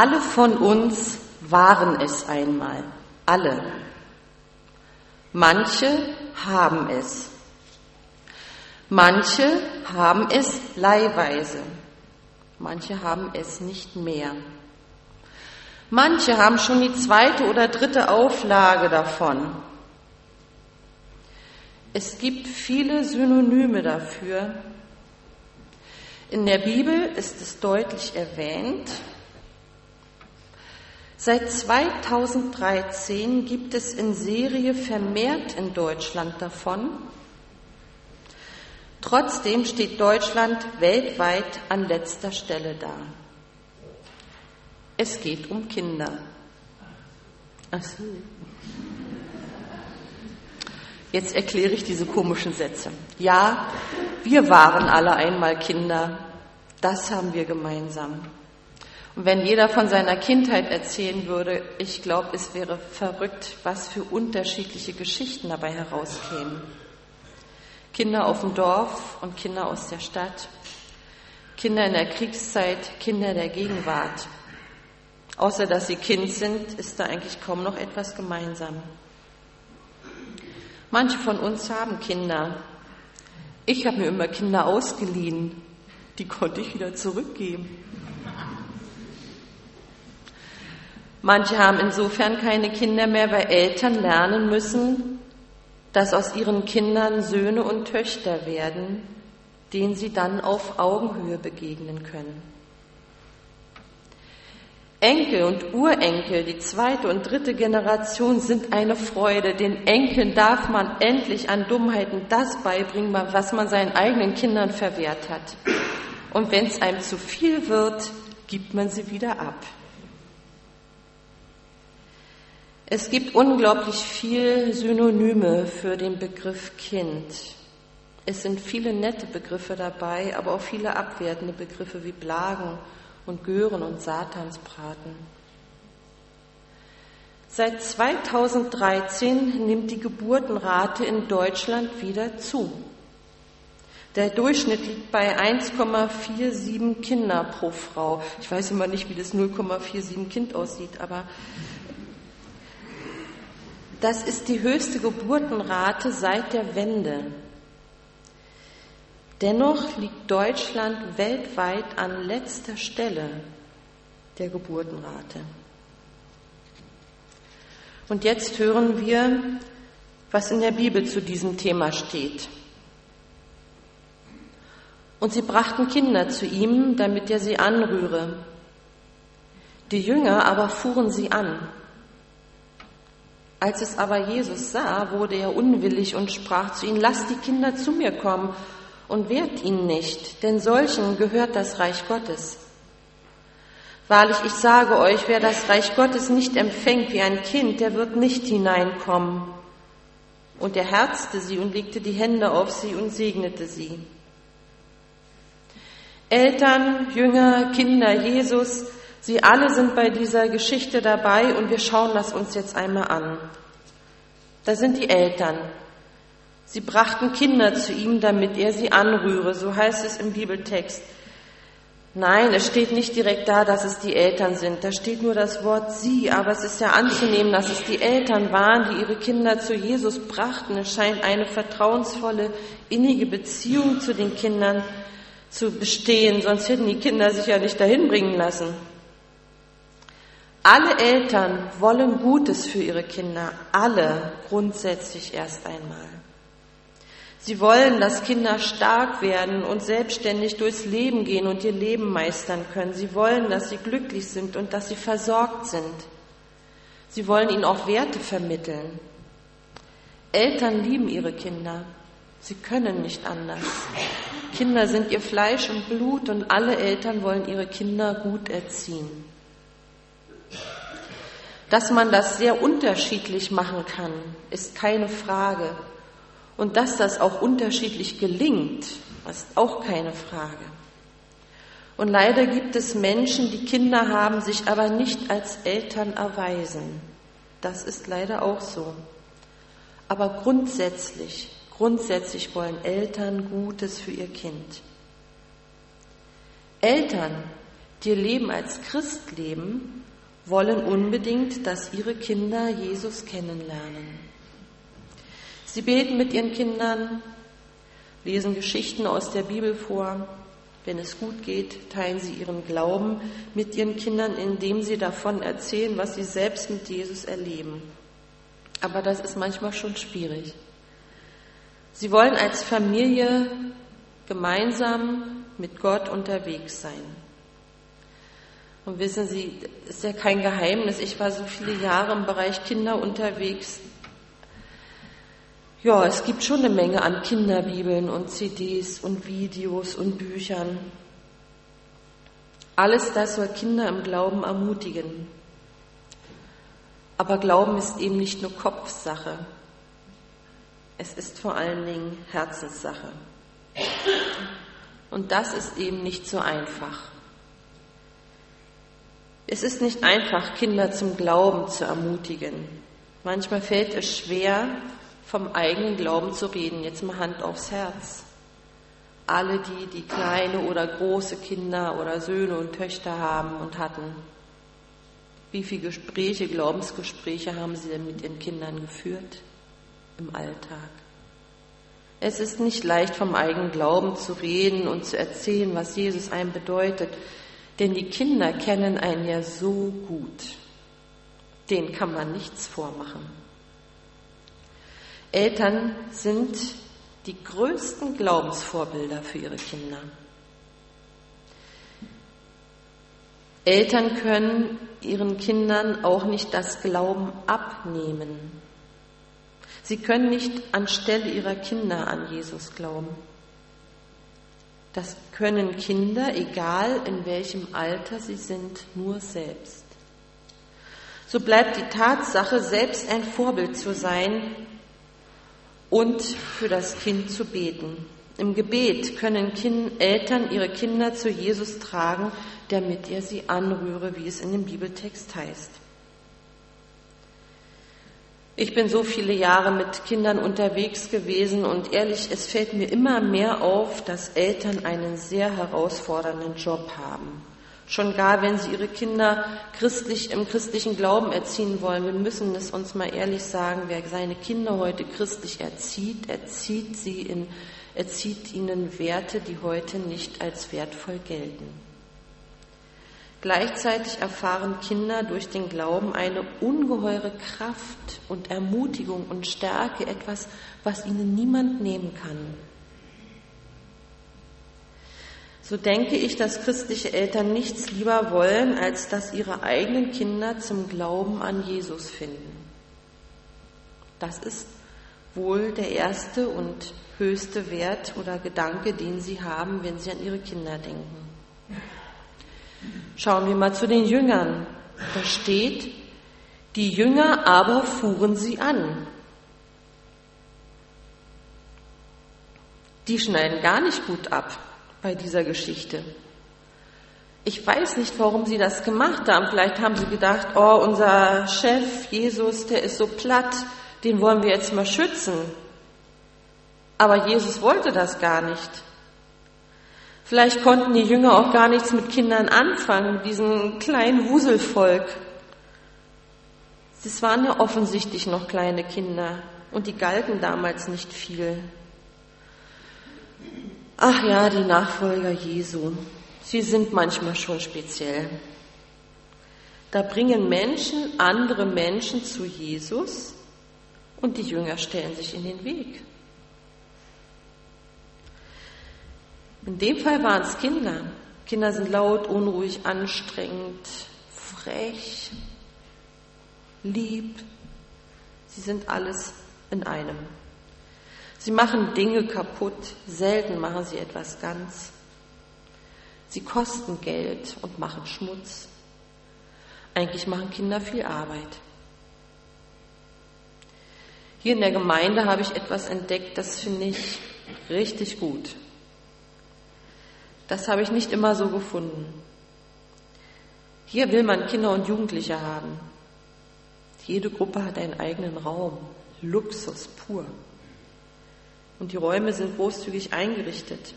Alle von uns waren es einmal, alle. Manche haben es. Manche haben es leihweise. Manche haben es nicht mehr. Manche haben schon die zweite oder dritte Auflage davon. Es gibt viele Synonyme dafür. In der Bibel ist es deutlich erwähnt. Seit 2013 gibt es in Serie vermehrt in Deutschland davon. Trotzdem steht Deutschland weltweit an letzter Stelle da. Es geht um Kinder. Ach so. Jetzt erkläre ich diese komischen Sätze. Ja, wir waren alle einmal Kinder. Das haben wir gemeinsam. Und wenn jeder von seiner Kindheit erzählen würde, ich glaube, es wäre verrückt, was für unterschiedliche Geschichten dabei herauskämen. Kinder auf dem Dorf und Kinder aus der Stadt, Kinder in der Kriegszeit, Kinder der Gegenwart. Außer dass sie Kind sind, ist da eigentlich kaum noch etwas gemeinsam. Manche von uns haben Kinder. Ich habe mir immer Kinder ausgeliehen. Die konnte ich wieder zurückgeben. Manche haben insofern keine Kinder mehr, weil Eltern lernen müssen, dass aus ihren Kindern Söhne und Töchter werden, denen sie dann auf Augenhöhe begegnen können. Enkel und Urenkel, die zweite und dritte Generation sind eine Freude. Den Enkeln darf man endlich an Dummheiten das beibringen, was man seinen eigenen Kindern verwehrt hat. Und wenn es einem zu viel wird, gibt man sie wieder ab. Es gibt unglaublich viel Synonyme für den Begriff Kind. Es sind viele nette Begriffe dabei, aber auch viele abwertende Begriffe wie Blagen und Gören und Satansbraten. Seit 2013 nimmt die Geburtenrate in Deutschland wieder zu. Der Durchschnitt liegt bei 1,47 Kinder pro Frau. Ich weiß immer nicht, wie das 0,47 Kind aussieht, aber das ist die höchste Geburtenrate seit der Wende. Dennoch liegt Deutschland weltweit an letzter Stelle der Geburtenrate. Und jetzt hören wir, was in der Bibel zu diesem Thema steht. Und sie brachten Kinder zu ihm, damit er sie anrühre. Die Jünger aber fuhren sie an. Als es aber Jesus sah, wurde er unwillig und sprach zu ihnen, lasst die Kinder zu mir kommen und wehrt ihnen nicht, denn solchen gehört das Reich Gottes. Wahrlich, ich sage euch, wer das Reich Gottes nicht empfängt wie ein Kind, der wird nicht hineinkommen. Und er herzte sie und legte die Hände auf sie und segnete sie. Eltern, Jünger, Kinder, Jesus, sie alle sind bei dieser Geschichte dabei und wir schauen das uns jetzt einmal an. Da sind die Eltern, Sie brachten Kinder zu ihm, damit er sie anrühre, so heißt es im Bibeltext. Nein, es steht nicht direkt da, dass es die Eltern sind. Da steht nur das Wort sie, aber es ist ja anzunehmen, dass es die Eltern waren, die ihre Kinder zu Jesus brachten. Es scheint eine vertrauensvolle, innige Beziehung zu den Kindern zu bestehen, sonst hätten die Kinder sich ja nicht dahin bringen lassen. Alle Eltern wollen Gutes für ihre Kinder, alle grundsätzlich erst einmal. Sie wollen, dass Kinder stark werden und selbstständig durchs Leben gehen und ihr Leben meistern können. Sie wollen, dass sie glücklich sind und dass sie versorgt sind. Sie wollen ihnen auch Werte vermitteln. Eltern lieben ihre Kinder. Sie können nicht anders. Kinder sind ihr Fleisch und Blut und alle Eltern wollen ihre Kinder gut erziehen. Dass man das sehr unterschiedlich machen kann, ist keine Frage. Und dass das auch unterschiedlich gelingt, ist auch keine Frage. Und leider gibt es Menschen, die Kinder haben, sich aber nicht als Eltern erweisen. Das ist leider auch so. Aber grundsätzlich, grundsätzlich wollen Eltern Gutes für ihr Kind. Eltern, die ihr Leben als Christ leben, wollen unbedingt, dass ihre Kinder Jesus kennenlernen. Sie beten mit ihren Kindern, lesen Geschichten aus der Bibel vor. Wenn es gut geht, teilen sie ihren Glauben mit ihren Kindern, indem sie davon erzählen, was sie selbst mit Jesus erleben. Aber das ist manchmal schon schwierig. Sie wollen als Familie gemeinsam mit Gott unterwegs sein. Und wissen Sie, ist ja kein Geheimnis. Ich war so viele Jahre im Bereich Kinder unterwegs. Ja, es gibt schon eine Menge an Kinderbibeln und CDs und Videos und Büchern. Alles das soll Kinder im Glauben ermutigen. Aber Glauben ist eben nicht nur Kopfsache. Es ist vor allen Dingen Herzenssache. Und das ist eben nicht so einfach. Es ist nicht einfach, Kinder zum Glauben zu ermutigen. Manchmal fällt es schwer, vom eigenen Glauben zu reden. Jetzt mal Hand aufs Herz. Alle die, die kleine oder große Kinder oder Söhne und Töchter haben und hatten. Wie viele Gespräche, Glaubensgespräche haben sie denn mit ihren Kindern geführt im Alltag? Es ist nicht leicht, vom eigenen Glauben zu reden und zu erzählen, was Jesus einem bedeutet, denn die Kinder kennen einen ja so gut. Den kann man nichts vormachen. Eltern sind die größten Glaubensvorbilder für ihre Kinder. Eltern können ihren Kindern auch nicht das Glauben abnehmen. Sie können nicht anstelle ihrer Kinder an Jesus glauben. Das können Kinder, egal in welchem Alter sie sind, nur selbst. So bleibt die Tatsache, selbst ein Vorbild zu sein und für das Kind zu beten. Im Gebet können kind, Eltern ihre Kinder zu Jesus tragen, damit er sie anrühre, wie es in dem Bibeltext heißt. Ich bin so viele Jahre mit Kindern unterwegs gewesen und ehrlich, es fällt mir immer mehr auf, dass Eltern einen sehr herausfordernden Job haben. Schon gar, wenn sie ihre Kinder christlich, im christlichen Glauben erziehen wollen. Wir müssen es uns mal ehrlich sagen, wer seine Kinder heute christlich erzieht, erzieht sie in, erzieht ihnen Werte, die heute nicht als wertvoll gelten. Gleichzeitig erfahren Kinder durch den Glauben eine ungeheure Kraft und Ermutigung und Stärke, etwas, was ihnen niemand nehmen kann. So denke ich, dass christliche Eltern nichts lieber wollen, als dass ihre eigenen Kinder zum Glauben an Jesus finden. Das ist wohl der erste und höchste Wert oder Gedanke, den sie haben, wenn sie an ihre Kinder denken. Schauen wir mal zu den Jüngern. Da steht, die Jünger aber fuhren sie an. Die schneiden gar nicht gut ab bei dieser Geschichte. Ich weiß nicht, warum sie das gemacht haben. Vielleicht haben sie gedacht, oh, unser Chef Jesus, der ist so platt, den wollen wir jetzt mal schützen. Aber Jesus wollte das gar nicht. Vielleicht konnten die Jünger auch gar nichts mit Kindern anfangen, diesem kleinen Wuselvolk. Es waren ja offensichtlich noch kleine Kinder und die galten damals nicht viel. Ach ja, die Nachfolger Jesu, sie sind manchmal schon speziell. Da bringen Menschen andere Menschen zu Jesus und die Jünger stellen sich in den Weg. In dem Fall waren es Kinder. Kinder sind laut, unruhig, anstrengend, frech, lieb. Sie sind alles in einem. Sie machen Dinge kaputt, selten machen sie etwas ganz. Sie kosten Geld und machen Schmutz. Eigentlich machen Kinder viel Arbeit. Hier in der Gemeinde habe ich etwas entdeckt, das finde ich richtig gut. Das habe ich nicht immer so gefunden. Hier will man Kinder und Jugendliche haben. Jede Gruppe hat einen eigenen Raum. Luxus pur. Und die Räume sind großzügig eingerichtet.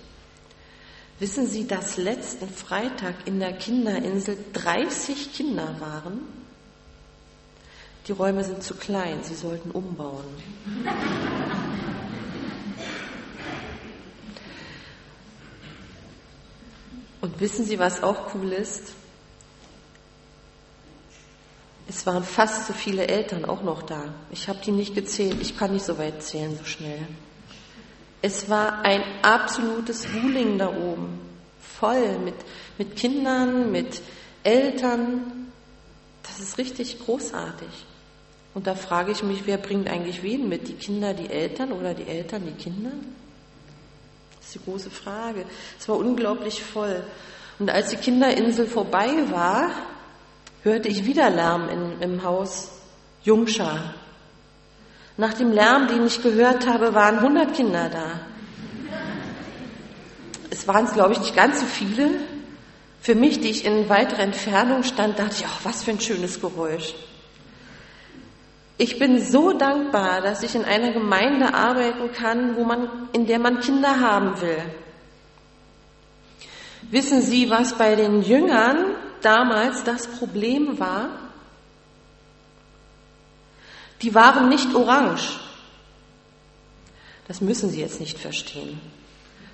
Wissen Sie, dass letzten Freitag in der Kinderinsel 30 Kinder waren? Die Räume sind zu klein, sie sollten umbauen. Und wissen Sie, was auch cool ist? Es waren fast so viele Eltern auch noch da. Ich habe die nicht gezählt. Ich kann nicht so weit zählen, so schnell. Es war ein absolutes Wuling da oben. Voll mit, mit Kindern, mit Eltern. Das ist richtig großartig. Und da frage ich mich, wer bringt eigentlich wen mit? Die Kinder, die Eltern oder die Eltern, die Kinder? Das ist die große Frage. Es war unglaublich voll. Und als die Kinderinsel vorbei war, hörte ich wieder Lärm in, im Haus Jungschar. Nach dem Lärm, den ich gehört habe, waren 100 Kinder da. Es waren glaube ich, nicht ganz so viele. Für mich, die ich in weiterer Entfernung stand, dachte ich, ach, was für ein schönes Geräusch. Ich bin so dankbar, dass ich in einer Gemeinde arbeiten kann, wo man, in der man Kinder haben will. Wissen Sie, was bei den Jüngern damals das Problem war? Die waren nicht orange. Das müssen Sie jetzt nicht verstehen.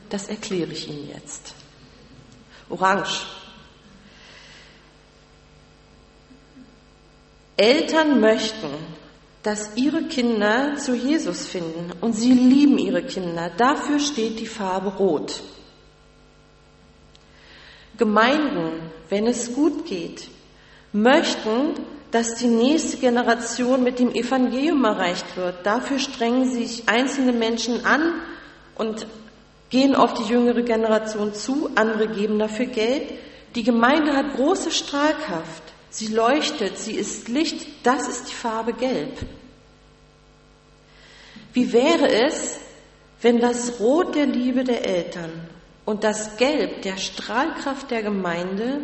Das erkläre ich Ihnen jetzt. Orange. Eltern möchten, dass ihre Kinder zu Jesus finden und sie lieben ihre Kinder. Dafür steht die Farbe Rot. Gemeinden, wenn es gut geht, möchten, dass die nächste Generation mit dem Evangelium erreicht wird. Dafür strengen sich einzelne Menschen an und gehen auf die jüngere Generation zu, andere geben dafür Geld. Die Gemeinde hat große Strahlkraft. Sie leuchtet, sie ist Licht, das ist die Farbe Gelb. Wie wäre es, wenn das Rot der Liebe der Eltern und das Gelb der Strahlkraft der Gemeinde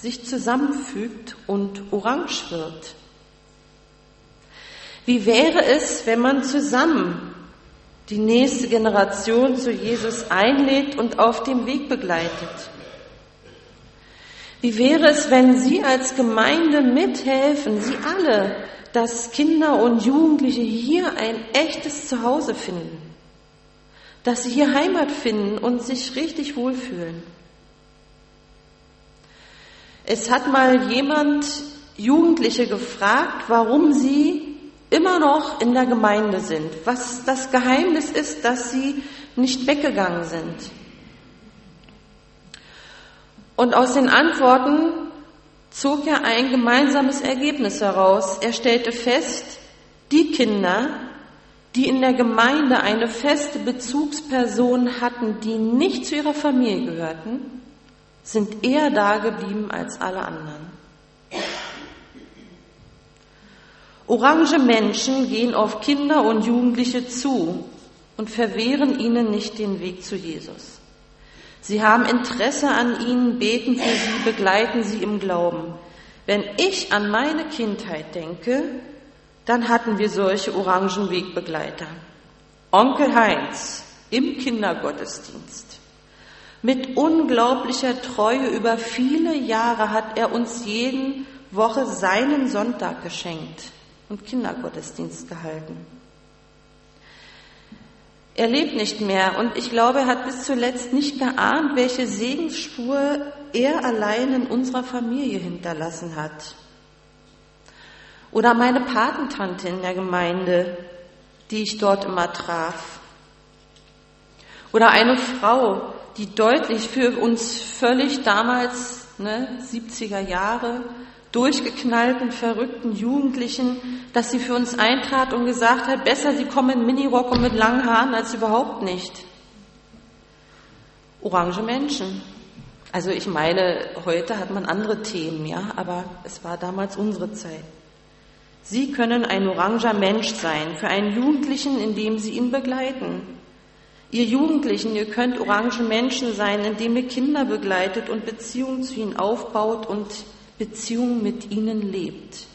sich zusammenfügt und orange wird. Wie wäre es, wenn man zusammen die nächste Generation zu Jesus einlädt und auf dem Weg begleitet? Wie wäre es, wenn Sie als Gemeinde mithelfen, Sie alle, dass Kinder und Jugendliche hier ein echtes Zuhause finden? dass sie hier Heimat finden und sich richtig wohlfühlen. Es hat mal jemand Jugendliche gefragt, warum sie immer noch in der Gemeinde sind, was das Geheimnis ist, dass sie nicht weggegangen sind. Und aus den Antworten zog er ein gemeinsames Ergebnis heraus. Er stellte fest, die Kinder, die in der Gemeinde eine feste Bezugsperson hatten, die nicht zu ihrer Familie gehörten, sind eher da geblieben als alle anderen. Orange Menschen gehen auf Kinder und Jugendliche zu und verwehren ihnen nicht den Weg zu Jesus. Sie haben Interesse an ihnen, beten für sie, begleiten sie im Glauben. Wenn ich an meine Kindheit denke, dann hatten wir solche Orangenwegbegleiter. Onkel Heinz im Kindergottesdienst. Mit unglaublicher Treue über viele Jahre hat er uns jeden Woche seinen Sonntag geschenkt und Kindergottesdienst gehalten. Er lebt nicht mehr und ich glaube, er hat bis zuletzt nicht geahnt, welche Segensspur er allein in unserer Familie hinterlassen hat. Oder meine Patentante in der Gemeinde, die ich dort immer traf. Oder eine Frau, die deutlich für uns völlig damals, ne, 70er Jahre, durchgeknallten, verrückten Jugendlichen, dass sie für uns eintrat und gesagt hat, besser sie kommen in Minirock und mit langen Haaren als überhaupt nicht. Orange Menschen. Also ich meine, heute hat man andere Themen, ja, aber es war damals unsere Zeit. Sie können ein oranger Mensch sein für einen Jugendlichen, indem Sie ihn begleiten. Ihr Jugendlichen, ihr könnt orange Menschen sein, indem ihr Kinder begleitet und Beziehungen zu ihnen aufbaut und Beziehungen mit ihnen lebt.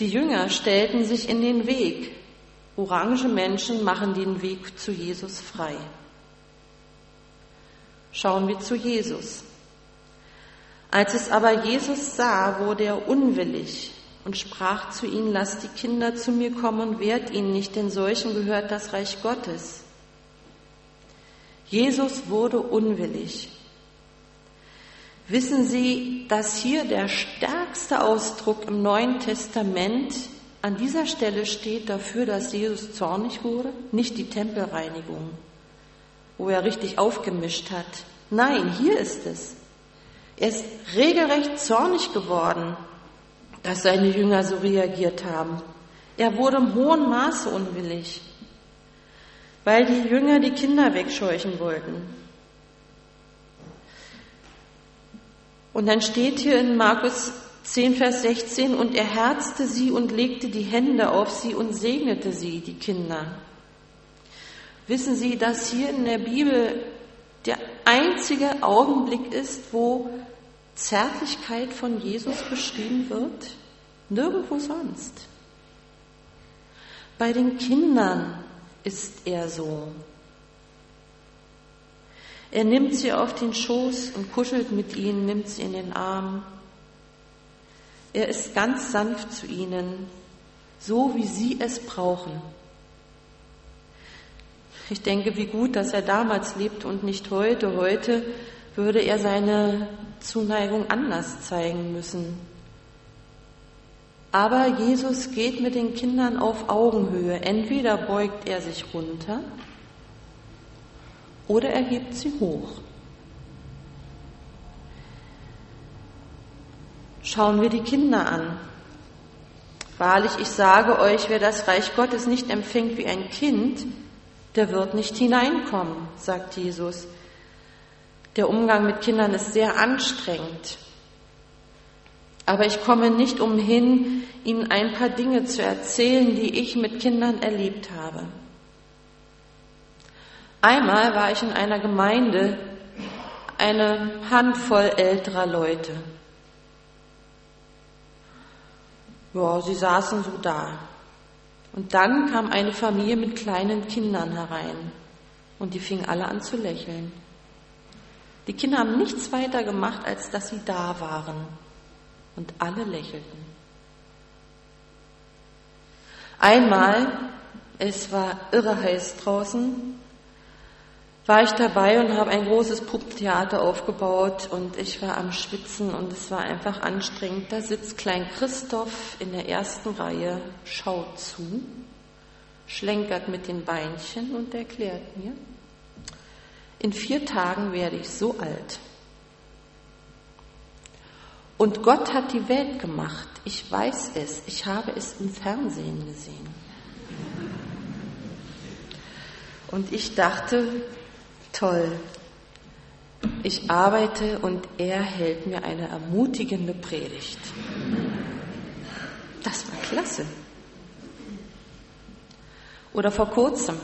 Die Jünger stellten sich in den Weg. Orange Menschen machen den Weg zu Jesus frei. Schauen wir zu Jesus. Als es aber Jesus sah, wurde er unwillig und sprach zu ihnen, lasst die Kinder zu mir kommen und wehrt ihnen nicht, denn solchen gehört das Reich Gottes. Jesus wurde unwillig. Wissen Sie, dass hier der stärkste Ausdruck im Neuen Testament an dieser Stelle steht dafür, dass Jesus zornig wurde? Nicht die Tempelreinigung, wo er richtig aufgemischt hat. Nein, hier ist es. Er ist regelrecht zornig geworden, dass seine Jünger so reagiert haben. Er wurde im hohen Maße unwillig, weil die Jünger die Kinder wegscheuchen wollten. Und dann steht hier in Markus 10, Vers 16, und er herzte sie und legte die Hände auf sie und segnete sie, die Kinder. Wissen Sie, dass hier in der Bibel der einzige Augenblick ist, wo Zärtlichkeit von Jesus beschrieben wird? Nirgendwo sonst. Bei den Kindern ist er so. Er nimmt sie auf den Schoß und kuschelt mit ihnen, nimmt sie in den Arm. Er ist ganz sanft zu ihnen, so wie sie es brauchen. Ich denke, wie gut, dass er damals lebte und nicht heute. Heute würde er seine Zuneigung anders zeigen müssen. Aber Jesus geht mit den Kindern auf Augenhöhe. Entweder beugt er sich runter oder er hebt sie hoch. Schauen wir die Kinder an. Wahrlich, ich sage euch, wer das Reich Gottes nicht empfängt wie ein Kind, der wird nicht hineinkommen, sagt Jesus. Der Umgang mit Kindern ist sehr anstrengend. Aber ich komme nicht umhin, Ihnen ein paar Dinge zu erzählen, die ich mit Kindern erlebt habe. Einmal war ich in einer Gemeinde, eine Handvoll älterer Leute. Ja, sie saßen so da. Und dann kam eine Familie mit kleinen Kindern herein und die fingen alle an zu lächeln. Die Kinder haben nichts weiter gemacht, als dass sie da waren und alle lächelten. Einmal, es war irre heiß draußen, war ich dabei und habe ein großes Puppentheater aufgebaut und ich war am Schwitzen und es war einfach anstrengend. Da sitzt Klein Christoph in der ersten Reihe, schaut zu, schlenkert mit den Beinchen und erklärt mir, in vier Tagen werde ich so alt. Und Gott hat die Welt gemacht. Ich weiß es. Ich habe es im Fernsehen gesehen. Und ich dachte, toll. Ich arbeite und er hält mir eine ermutigende Predigt. Das war klasse. Oder vor kurzem,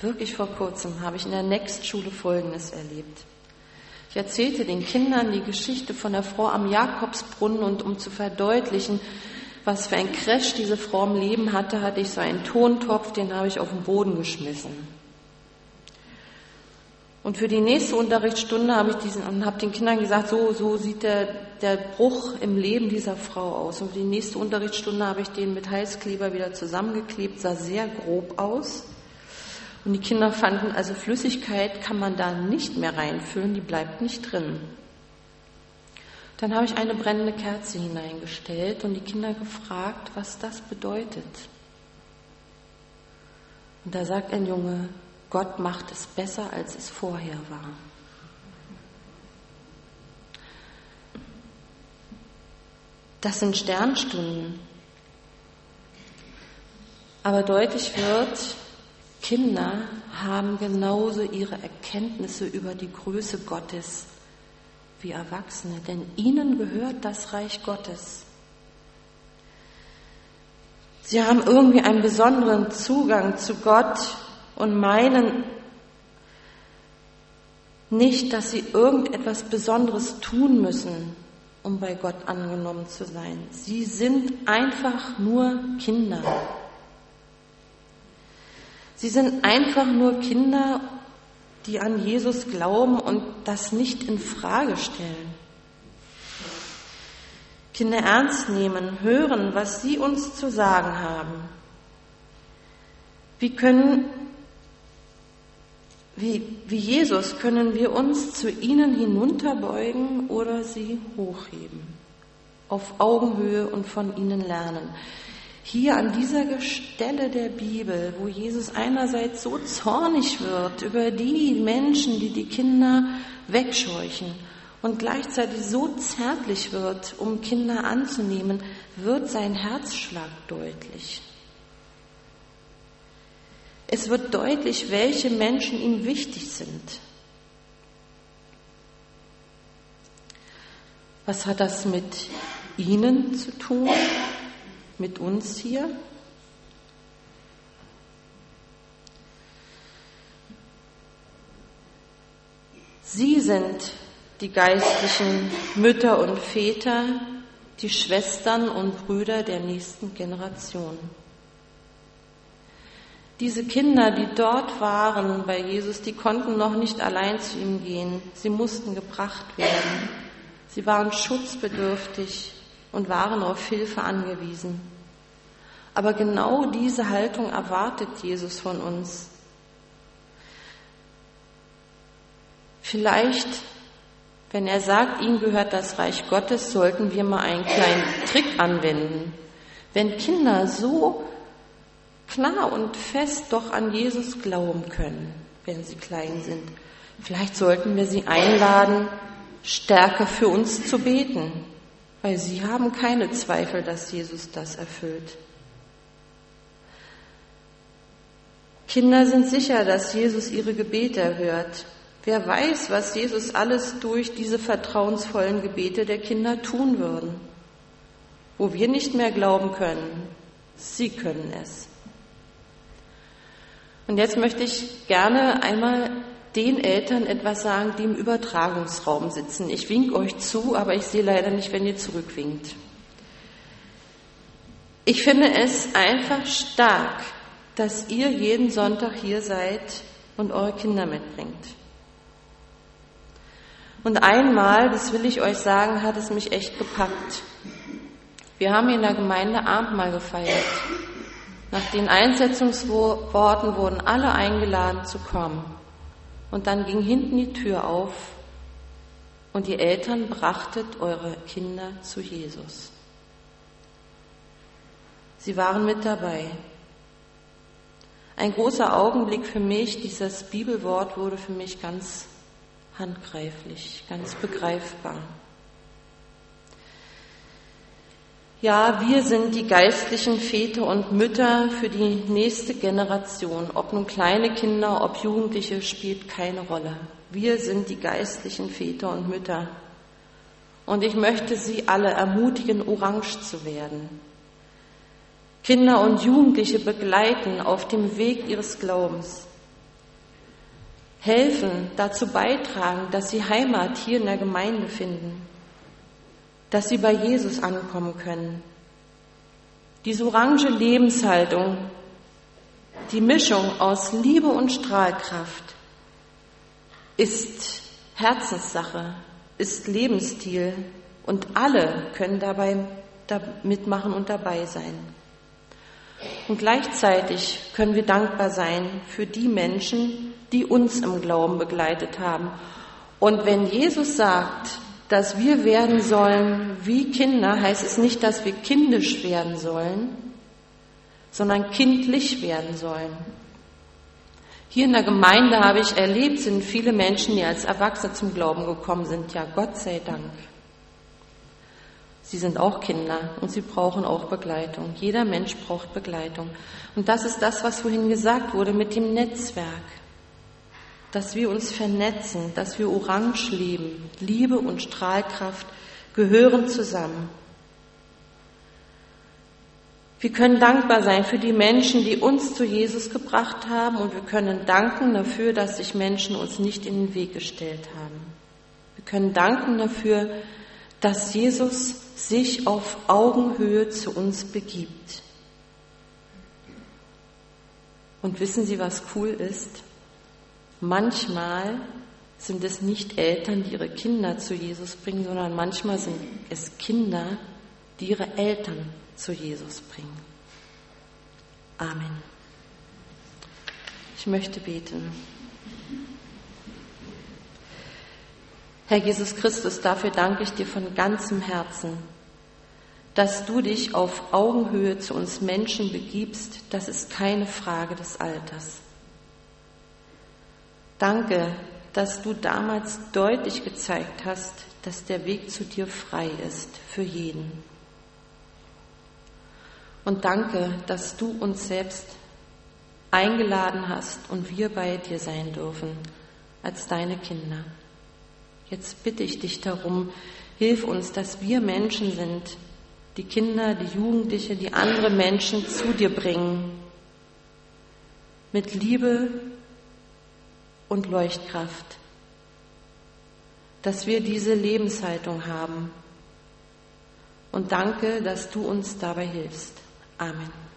wirklich vor kurzem, habe ich in der Next-Schule Folgendes erlebt. Ich erzählte den Kindern die Geschichte von der Frau am Jakobsbrunnen und um zu verdeutlichen, was für ein Crash diese Frau im Leben hatte, hatte ich so einen Tontopf, den habe ich auf den Boden geschmissen. Und für die nächste Unterrichtsstunde habe ich diesen und habe den Kindern gesagt, so, so sieht der, der Bruch im Leben dieser Frau aus. Und für die nächste Unterrichtsstunde habe ich den mit Heißkleber wieder zusammengeklebt, sah sehr grob aus. Und die Kinder fanden, also Flüssigkeit kann man da nicht mehr reinfüllen, die bleibt nicht drin. Dann habe ich eine brennende Kerze hineingestellt und die Kinder gefragt, was das bedeutet. Und da sagt ein Junge, Gott macht es besser, als es vorher war. Das sind Sternstunden. Aber deutlich wird, Kinder haben genauso ihre Erkenntnisse über die Größe Gottes wie Erwachsene, denn ihnen gehört das Reich Gottes. Sie haben irgendwie einen besonderen Zugang zu Gott und meinen nicht, dass sie irgendetwas Besonderes tun müssen, um bei Gott angenommen zu sein. Sie sind einfach nur Kinder. Sie sind einfach nur Kinder, die an Jesus glauben und das nicht in Frage stellen. Kinder ernst nehmen, hören, was sie uns zu sagen haben. Wie können, wie, wie Jesus können wir uns zu ihnen hinunterbeugen oder sie hochheben, auf Augenhöhe und von ihnen lernen. Hier an dieser Stelle der Bibel, wo Jesus einerseits so zornig wird über die Menschen, die die Kinder wegscheuchen und gleichzeitig so zärtlich wird, um Kinder anzunehmen, wird sein Herzschlag deutlich. Es wird deutlich, welche Menschen ihm wichtig sind. Was hat das mit Ihnen zu tun, mit uns hier? Sie sind die geistlichen Mütter und Väter, die Schwestern und Brüder der nächsten Generation. Diese Kinder, die dort waren bei Jesus, die konnten noch nicht allein zu ihm gehen. Sie mussten gebracht werden. Sie waren schutzbedürftig und waren auf Hilfe angewiesen. Aber genau diese Haltung erwartet Jesus von uns. Vielleicht, wenn er sagt, ihm gehört das Reich Gottes, sollten wir mal einen kleinen Trick anwenden. Wenn Kinder so klar und fest doch an Jesus glauben können, wenn sie klein sind. Vielleicht sollten wir sie einladen, stärker für uns zu beten, weil sie haben keine Zweifel, dass Jesus das erfüllt. Kinder sind sicher, dass Jesus ihre Gebete erhört. Wer weiß, was Jesus alles durch diese vertrauensvollen Gebete der Kinder tun würden. Wo wir nicht mehr glauben können, sie können es. Und jetzt möchte ich gerne einmal den Eltern etwas sagen, die im Übertragungsraum sitzen. Ich wink euch zu, aber ich sehe leider nicht, wenn ihr zurückwinkt. Ich finde es einfach stark, dass ihr jeden Sonntag hier seid und eure Kinder mitbringt. Und einmal, das will ich euch sagen, hat es mich echt gepackt. Wir haben in der Gemeinde Abendmahl gefeiert. Nach den Einsetzungsworten wurden alle eingeladen zu kommen. Und dann ging hinten die Tür auf und die Eltern brachtet eure Kinder zu Jesus. Sie waren mit dabei. Ein großer Augenblick für mich, dieses Bibelwort wurde für mich ganz handgreiflich, ganz begreifbar. Ja, wir sind die geistlichen Väter und Mütter für die nächste Generation. Ob nun kleine Kinder, ob Jugendliche, spielt keine Rolle. Wir sind die geistlichen Väter und Mütter. Und ich möchte Sie alle ermutigen, orange zu werden. Kinder und Jugendliche begleiten auf dem Weg ihres Glaubens. Helfen, dazu beitragen, dass sie Heimat hier in der Gemeinde finden dass sie bei Jesus ankommen können. Diese orange Lebenshaltung, die Mischung aus Liebe und Strahlkraft ist Herzenssache, ist Lebensstil und alle können dabei mitmachen und dabei sein. Und gleichzeitig können wir dankbar sein für die Menschen, die uns im Glauben begleitet haben. Und wenn Jesus sagt, dass wir werden sollen wie Kinder, heißt es nicht, dass wir kindisch werden sollen, sondern kindlich werden sollen. Hier in der Gemeinde habe ich erlebt, sind viele Menschen, die als Erwachsene zum Glauben gekommen sind. Ja, Gott sei Dank. Sie sind auch Kinder und sie brauchen auch Begleitung. Jeder Mensch braucht Begleitung. Und das ist das, was vorhin gesagt wurde mit dem Netzwerk dass wir uns vernetzen, dass wir orange leben. Liebe und Strahlkraft gehören zusammen. Wir können dankbar sein für die Menschen, die uns zu Jesus gebracht haben und wir können danken dafür, dass sich Menschen uns nicht in den Weg gestellt haben. Wir können danken dafür, dass Jesus sich auf Augenhöhe zu uns begibt. Und wissen Sie, was cool ist? Manchmal sind es nicht Eltern, die ihre Kinder zu Jesus bringen, sondern manchmal sind es Kinder, die ihre Eltern zu Jesus bringen. Amen. Ich möchte beten. Herr Jesus Christus, dafür danke ich dir von ganzem Herzen, dass du dich auf Augenhöhe zu uns Menschen begibst. Das ist keine Frage des Alters. Danke, dass du damals deutlich gezeigt hast, dass der Weg zu dir frei ist für jeden. Und danke, dass du uns selbst eingeladen hast und wir bei dir sein dürfen als deine Kinder. Jetzt bitte ich dich darum, hilf uns, dass wir Menschen sind, die Kinder, die Jugendliche, die andere Menschen zu dir bringen. Mit Liebe und Leuchtkraft. Dass wir diese Lebenshaltung haben. Und danke, dass du uns dabei hilfst. Amen.